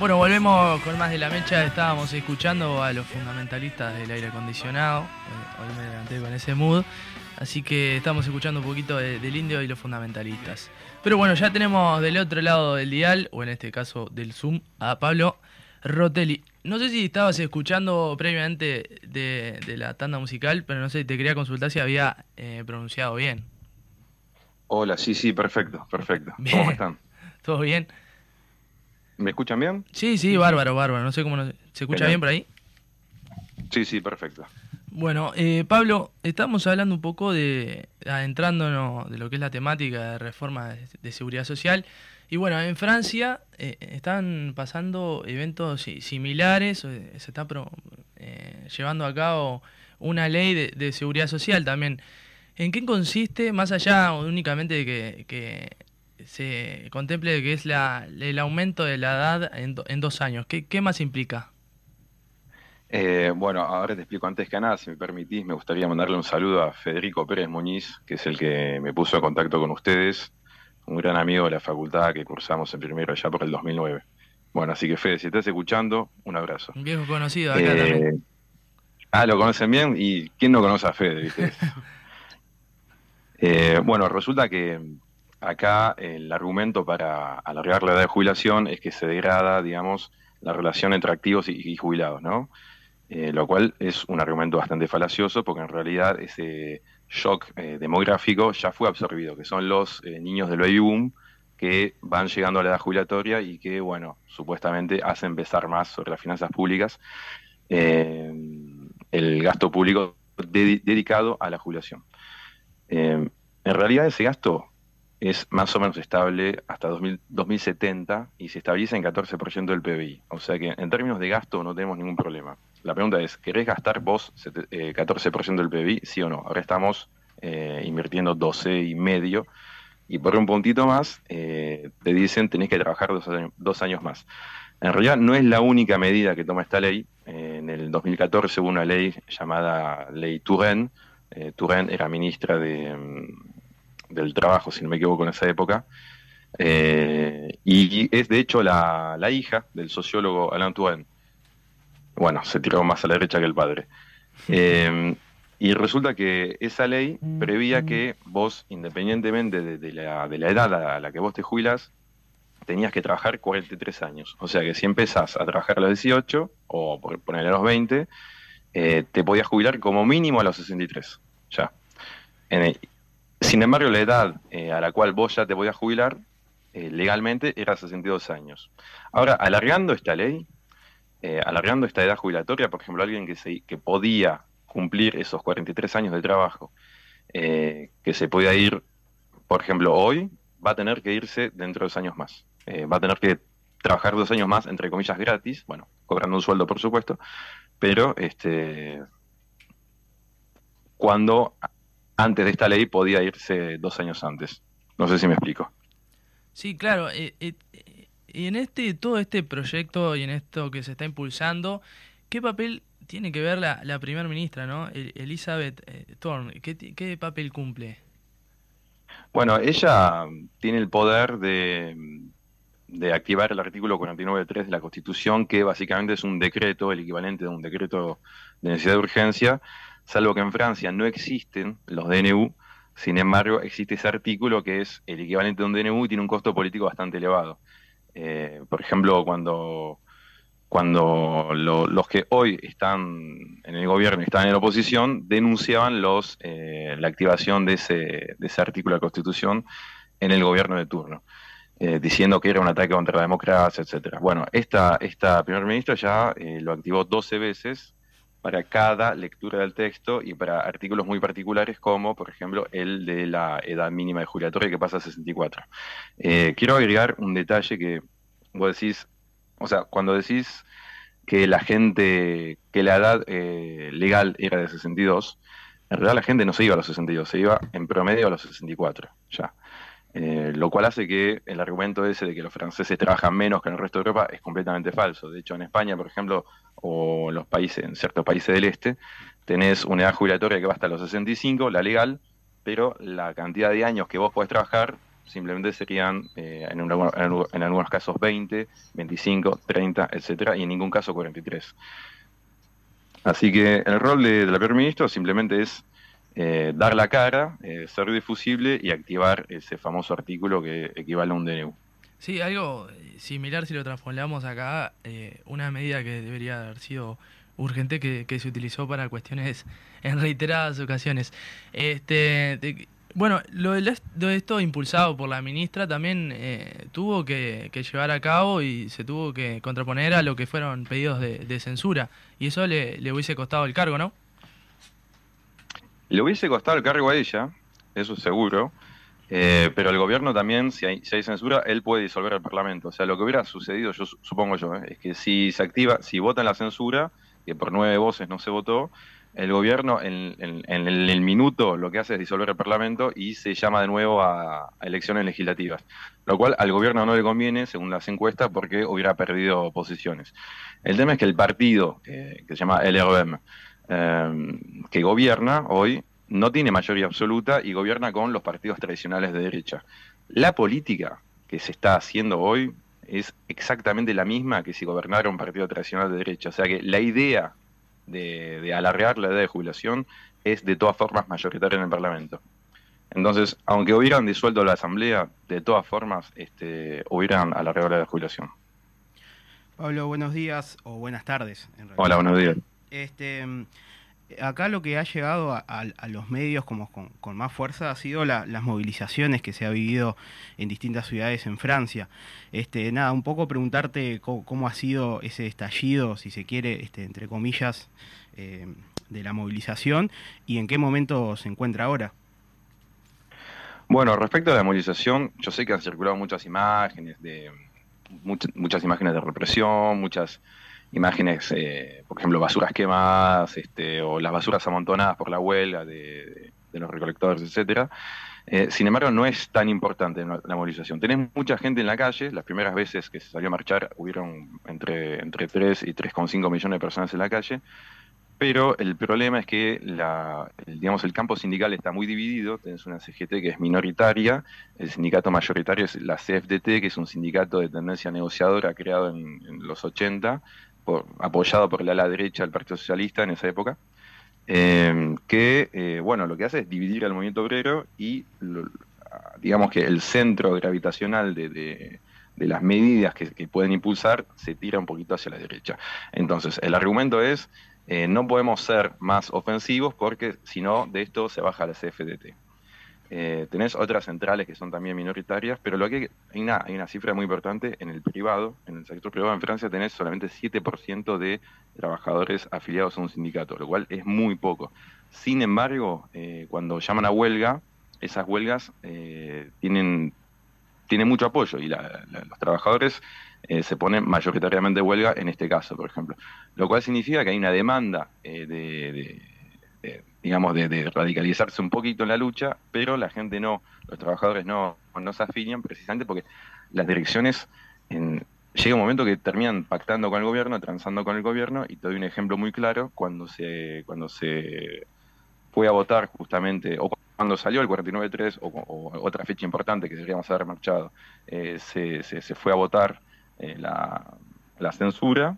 Bueno, volvemos con más de la mecha. Estábamos escuchando a los fundamentalistas del aire acondicionado. Eh, hoy me levanté con ese mood. Así que estamos escuchando un poquito del indio y los fundamentalistas. Pero bueno, ya tenemos del otro lado del dial, o en este caso del Zoom, a Pablo Rotelli. No sé si estabas escuchando previamente de, la tanda musical, pero no sé, te quería consultar si había eh, pronunciado bien. Hola, sí, sí, perfecto, perfecto. ¿Cómo están? ¿Todo bien? ¿Me escuchan bien? Sí, sí, bárbaro, bárbaro. No sé cómo... ¿Se escucha bien por ahí? Sí, sí, perfecto. Bueno, eh, Pablo, estamos hablando un poco de, adentrándonos de lo que es la temática de reforma de, seguridad social. Y bueno, en Francia eh, están pasando eventos similares, eh, se está llevando a cabo una ley de, seguridad social también. ¿En qué consiste, más allá únicamente de que se contemple que es la, el aumento de la edad en, en dos años. ¿Qué, qué más implica? Eh, bueno, ahora te explico antes que nada, si me permitís, me gustaría mandarle un saludo a Federico Pérez Muñiz, que es el que me puso en contacto con ustedes, un gran amigo de la facultad que cursamos en primero allá por el 2009. Bueno, así que Fede, si estás escuchando, un abrazo. Un viejo conocido acá eh, también. Ah, lo conocen bien, y ¿quién no conoce a Fede? eh, bueno, resulta que acá el argumento para alargar la edad de jubilación es que se degrada, digamos, la relación entre activos y, jubilados, ¿no? Eh, lo cual es un argumento bastante falacioso porque en realidad ese shock eh, demográfico ya fue absorbido, que son los eh, niños del baby boom que van llegando a la edad jubilatoria y que, bueno, supuestamente hacen pesar más sobre las finanzas públicas el gasto público dedicado a la jubilación. en realidad ese gasto es más o menos estable hasta 2070 y se estabiliza en 14% del PBI. O sea que en términos de gasto no tenemos ningún problema. La pregunta es, ¿querés gastar vos 14% eh, del PBI? Sí o no. Ahora estamos eh, invirtiendo 12 y medio y por un puntito más eh, te dicen tenés que trabajar dos años, más. En realidad no es la única medida que toma esta ley. en el 2014 hubo una ley llamada Ley Touraine. Touraine era ministra de, mm, del trabajo, si no me equivoco, en esa época. Eh, y, es de hecho la, hija del sociólogo Alain Touraine. Bueno, se tiró más a la derecha que el padre. Eh, y resulta que esa ley prevía que vos, independientemente de, la, edad a la que vos te jubilas, tenías que trabajar 43 años. O sea que si empezás a trabajar a los 18, o por ponerle a los 20, eh, te podías jubilar como mínimo a los 63. Ya. En sin embargo, la edad eh, a la cual vos ya te podías jubilar eh, legalmente era 62 años. Ahora, alargando esta ley, eh, alargando esta edad jubilatoria, por ejemplo, alguien que podía cumplir esos 43 años de trabajo, que se podía ir, por ejemplo, hoy, va a tener que irse dentro de dos años más. va a tener que trabajar dos años más, entre comillas, gratis, bueno, cobrando un sueldo, por supuesto, pero este cuando antes de esta ley podía irse dos años antes. No sé si me explico. Sí, claro. Eh, eh, y en este todo este proyecto y en esto que se está impulsando, ¿qué papel tiene que ver la, la primera ministra, ¿no? Elizabeth eh, Thorne? ¿Qué, papel cumple? Bueno, ella tiene el poder de, de activar el artículo 49.3 de la Constitución, que básicamente es un decreto, el equivalente de un decreto de necesidad de urgencia, salvo que en Francia no existen los DNU, sin embargo existe ese artículo que es el equivalente de un DNU y tiene un costo político bastante elevado. Eh, por ejemplo, cuando, cuando los que hoy están en el gobierno y están en la oposición denunciaban los, eh, la activación de ese, de ese artículo de la Constitución en el gobierno de turno. Eh, diciendo que era un ataque contra la democracia, etcétera. Bueno, esta, esta primer ministra ya lo activó 12 veces para cada lectura del texto y para artículos muy particulares como, por ejemplo, el de la edad mínima de jubilatoria que pasa a 64. Eh, quiero agregar un detalle que vos decís, o sea, cuando decís que la gente, que la edad eh, legal era de 62, en realidad la gente no se iba a los 62, se iba en promedio a los 64, ya. Eh, lo cual hace que el argumento ese de que los franceses trabajan menos que en el resto de Europa es completamente falso. De hecho, en España, por ejemplo, o en los países, en ciertos países del este, tenés una edad jubilatoria que va hasta los 65, la legal, pero la cantidad de años que vos podés trabajar simplemente serían eh, en, algunos casos 20, 25, 30, etcétera, y en ningún caso 43. Así que el rol del primer ministro simplemente es eh, dar la cara, eh, ser difusible y activar ese famoso artículo que equivale a un DNU. Sí, algo similar si lo transformamos acá, una medida que debería haber sido urgente que, se utilizó para cuestiones en reiteradas ocasiones. Este, bueno, lo de, esto impulsado por la ministra también eh, tuvo que, llevar a cabo y se tuvo que contraponer a lo que fueron pedidos de, censura. Y eso le, hubiese costado el cargo, ¿no? Le hubiese costado el cargo a ella, eso seguro. Eh, pero el gobierno también, si hay, si hay, censura, él puede disolver el Parlamento. O sea, lo que hubiera sucedido, yo supongo yo, eh, es que si se activa, si votan la censura, que por nueve voces no se votó, el gobierno en, el, minuto lo que hace es disolver el Parlamento y se llama de nuevo a, elecciones legislativas, lo cual al gobierno no le conviene, según las encuestas, porque hubiera perdido posiciones. El tema es que el partido, eh, que se llama LRM, eh, que gobierna hoy, no tiene mayoría absoluta y gobierna con los partidos tradicionales de derecha. La política que se está haciendo hoy es exactamente la misma que si gobernara un partido tradicional de derecha. O sea que la idea de, alargar la edad de jubilación es de todas formas mayoritaria en el Parlamento. Entonces, aunque hubieran disuelto la Asamblea, de todas formas este, hubieran alargado la edad de jubilación. Pablo, buenos días o buenas tardes. Hola, buenos días. Este, acá lo que ha llegado a, los medios como con, más fuerza ha sido las movilizaciones que se ha vivido en distintas ciudades en Francia. Este, nada, un poco preguntarte cómo, ha sido ese estallido, si se quiere, este, entre comillas, eh, de la movilización y en qué momento se encuentra ahora. Bueno, respecto a la movilización, yo sé que han circulado muchas imágenes de muchas imágenes de represión, muchas imágenes, eh, por ejemplo, basuras quemadas este, o las basuras amontonadas por la huelga de, los recolectores, etcétera. Eh, sin embargo, no es tan importante la movilización. Tenés mucha gente en la calle. Las primeras veces que se salió a marchar hubieron entre, entre 3 y 3,5 millones de personas en la calle. Pero el problema es que el, digamos, el campo sindical está muy dividido. Tenés una CGT que es minoritaria, el sindicato mayoritario es la CFDT, que es un sindicato de tendencia negociadora creado en, en los 80, apoyado por la ala derecha del Partido Socialista en esa época, eh, que, eh, bueno, lo que hace es dividir al movimiento obrero y, digamos que el centro gravitacional de, las medidas que, pueden impulsar se tira un poquito hacia la derecha. Entonces, el argumento es, eh, no podemos ser más ofensivos porque si no, de esto se baja la CFDT. Eh, tenés otras centrales que son también minoritarias, pero lo que hay una, hay una cifra muy importante en el privado, en el sector privado en Francia tenés solamente 7% de trabajadores afiliados a un sindicato, lo cual es muy poco. Sin embargo, eh, cuando llaman a huelga, esas huelgas eh, tienen, tienen mucho apoyo y los trabajadores se ponen mayoritariamente huelga en este caso, por ejemplo. Lo cual significa que hay una demanda de digamos, de, radicalizarse un poquito en la lucha, pero la gente no, los trabajadores no, no se afilian precisamente porque las direcciones en, llega un momento que terminan pactando con el gobierno, transando con el gobierno, y te doy un ejemplo muy claro, cuando se, cuando se fue a votar justamente, o cuando salió el 49.3, o, o otra fecha importante que seríamos haber marchado, eh, se, se, fue a votar eh, la, la, censura,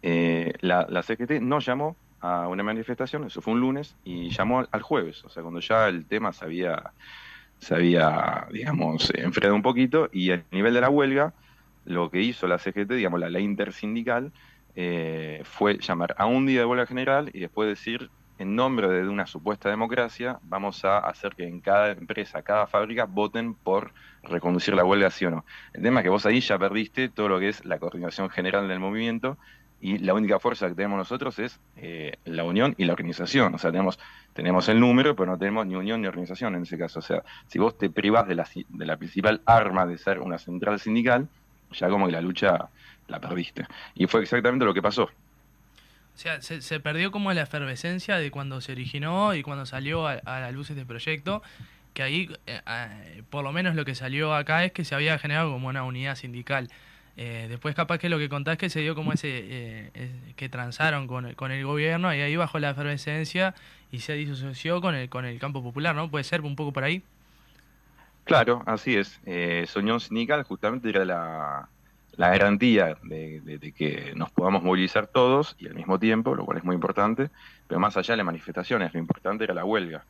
eh, la CGT no llamó a una manifestación, eso fue un lunes, y llamó al jueves, o sea, cuando ya el tema se había, se había digamos, enfriado un poquito, y a nivel de la huelga, lo que hizo la CGT, digamos, la ley intersindical, eh, fue llamar a un día de huelga general y después decir, en nombre de una supuesta democracia, vamos a hacer que en cada empresa, cada fábrica, voten por reconducir la huelga, sí o no. El tema es que vos ahí ya perdiste todo lo que es la coordinación general del movimiento y la única fuerza que tenemos nosotros es eh, la unión y la organización. O sea, tenemos, tenemos el número, pero no tenemos ni unión ni organización en ese caso. O sea, si vos te privás de la, de la principal arma de ser una central sindical, ya como que la lucha la perdiste. Y fue exactamente lo que pasó. O sea, se, perdió como la efervescencia de cuando se originó y cuando salió a, la luz este proyecto, que ahí, eh, eh, por lo menos lo que salió acá es que se había generado como una unidad sindical. Eh, después capaz que lo que contás que se dio como ese, eh, que transaron con, con el gobierno y ahí bajó la efervescencia y se disoció con el, con el campo popular, ¿no? ¿Puede ser un poco por ahí? Claro, así es. Eh, Soñón Sindical justamente era la, garantía de, que nos podamos movilizar todos y al mismo tiempo, lo cual es muy importante, pero más allá de las manifestaciones, lo importante era la huelga.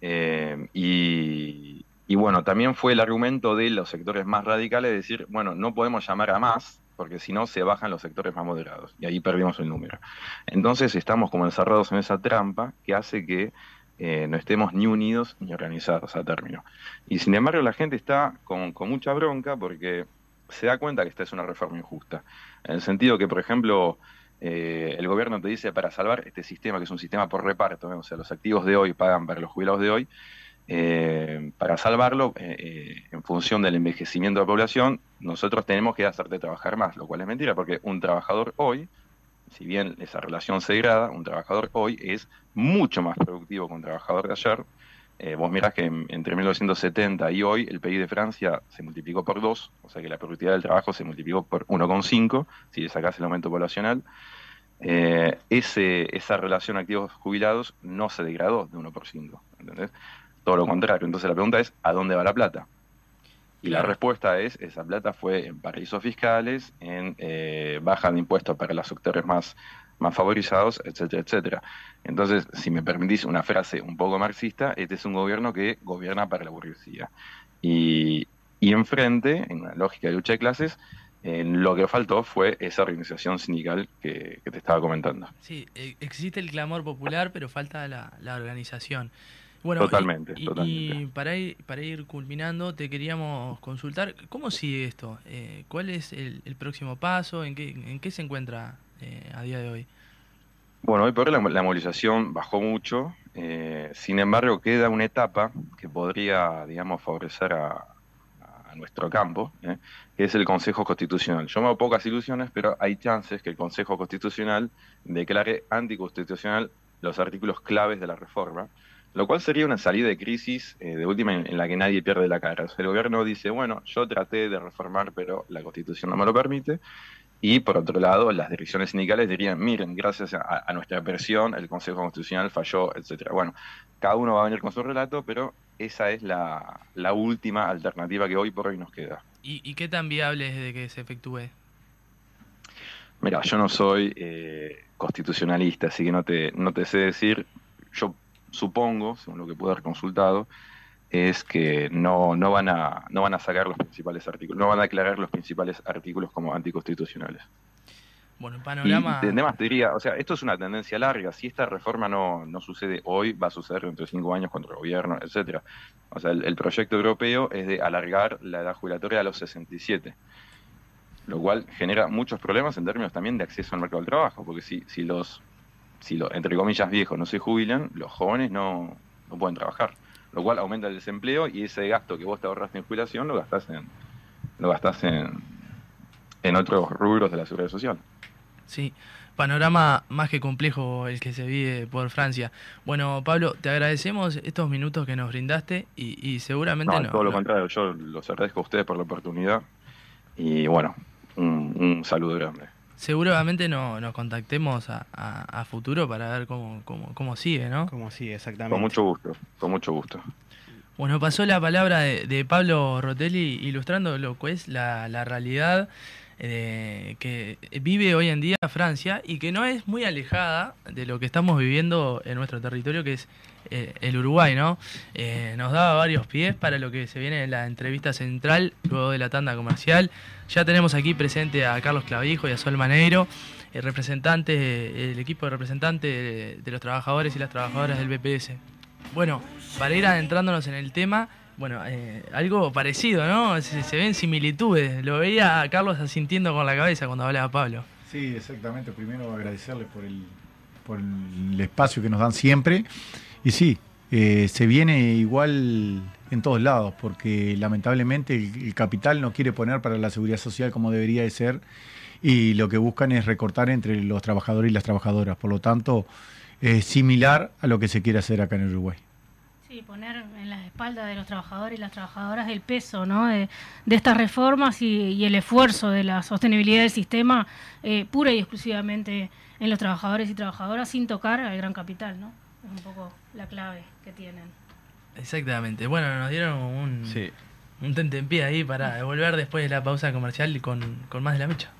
Eh, y, y, bueno, también fue el argumento de los sectores más radicales de decir, bueno, no podemos llamar a más, porque si no se bajan los sectores más moderados, y ahí perdimos el número. Entonces estamos como encerrados en esa trampa que hace que eh, no estemos ni unidos ni organizados a término. Y sin embargo la gente está con, mucha bronca porque se da cuenta que esta es una reforma injusta. En el sentido que, por ejemplo, eh, el gobierno te dice para salvar este sistema, que es un sistema por reparto, o sea, los activos de hoy pagan para los jubilados de hoy, eh, para salvarlo, en función del envejecimiento de la población, nosotros tenemos que hacerte trabajar más, lo cual es mentira, porque un trabajador hoy si bien esa relación se degrada, un trabajador hoy es mucho más productivo que un trabajador de ayer. Eh, vos mirás que entre 1970 y hoy el PIB de Francia se multiplicó por dos, o sea que la productividad del trabajo se multiplicó por 1,5 si le sacás el aumento poblacional. Eh, esa relación activos jubilados no se degradó de 1 por 5, ¿entendés? Todo lo contrario. Entonces la pregunta es, ¿a dónde va la plata? Y la respuesta es, esa plata fue en paraísos fiscales, en eh, baja de impuestos para los sectores más, más favorizados, etcétera, etcétera. Entonces, si me permitís una frase un poco marxista, este es un gobierno que gobierna para la burguesía. Y, y enfrente, en una lógica de lucha de clases, lo que faltó fue esa organización sindical que, te estaba comentando. Sí, e, existe el clamor popular, pero falta la, la organización. Bueno, totalmente, y, y para, ir, para ir culminando, te queríamos consultar, ¿cómo sigue esto? Eh, ¿Cuál es el, próximo paso? ¿En qué, en qué se encuentra eh, a día de hoy? Bueno, hoy por hoy la, movilización bajó mucho, eh, sin embargo queda una etapa que podría, digamos, favorecer a, nuestro campo, que es el Consejo Constitucional. Yo me hago pocas ilusiones, pero hay chances que el Consejo Constitucional declare anticonstitucional los artículos claves de la reforma, lo cual sería una salida de crisis eh, de última en, la que nadie pierde la cara. el gobierno dice, bueno, yo traté de reformar, pero la constitución no me lo permite. Y por otro lado, las direcciones sindicales dirían, miren, gracias a, nuestra presión, el Consejo Constitucional falló, etcétera. Bueno, cada uno va a venir con su relato, pero esa es la, última alternativa que hoy por hoy nos queda. ¿Y, qué tan viable es de que se efectúe? Mira, yo no soy eh, constitucionalista, así que no te, no te sé decir. Yo supongo, según lo que pude haber consultado, es que no, no, van a, no van a sacar los principales artículos, no van a declarar los principales artículos como anticonstitucionales. Bueno, el panorama... Y además te diría, o sea, esto es una tendencia larga, si esta reforma no, no sucede hoy, va a suceder dentro de cinco años contra el gobierno, etcétera. O sea, el, proyecto europeo es de alargar la edad jubilatoria a los 67 lo cual genera muchos problemas en términos también de acceso al mercado del trabajo, porque si, si los si los, entre comillas, viejos no se jubilan, los jóvenes no, no pueden trabajar. Lo cual aumenta el desempleo y ese gasto que vos te ahorraste en jubilación lo gastás en, lo gastás en, en otros rubros de la seguridad social. Sí, panorama más que complejo el que se vive por Francia. Bueno, Pablo, te agradecemos estos minutos que nos brindaste y, seguramente no. todo lo, contrario, yo los agradezco a ustedes por la oportunidad y bueno, un saludo grande seguramente no, nos contactemos a, futuro para ver cómo, cómo, cómo sigue, ¿no? Cómo sigue, exactamente. Con mucho gusto, con mucho gusto. Bueno, pasó la palabra de, Pablo Rotelli ilustrando lo que es la, la realidad eh, que vive hoy en día Francia y que no es muy alejada de lo que estamos viviendo en nuestro territorio, que es eh, el Uruguay, ¿no? Eh, nos daba varios pies para lo que se viene en la entrevista central, luego de la tanda comercial. Ya tenemos aquí presente a Carlos Clavijo y a Sol Maneiro, el representante, el equipo de representantes de, los trabajadores y las trabajadoras del BPS. Bueno, para ir adentrándonos en el tema, bueno, eh, algo parecido, ¿no? Se, ven similitudes. Lo veía a Carlos asintiendo con la cabeza cuando hablaba Pablo. Sí, exactamente. Primero agradecerles por el, por el espacio que nos dan siempre y sí, eh, se viene igual en todos lados, porque lamentablemente el, capital no quiere poner para la seguridad social como debería de ser y lo que buscan es recortar entre los trabajadores y las trabajadoras. Por lo tanto, es similar a lo que se quiere hacer acá en Uruguay. Sí, poner en las espaldas de los trabajadores y las trabajadoras el peso ¿no? de, estas reformas y, el esfuerzo de la sostenibilidad del sistema eh, pura y exclusivamente en los trabajadores y trabajadoras sin tocar al gran capital. ¿no? Es un poco la clave que tienen. Exactamente. Bueno, nos dieron un, sí. un tentempié ahí para devolver después de la pausa comercial con, con más de la mecha.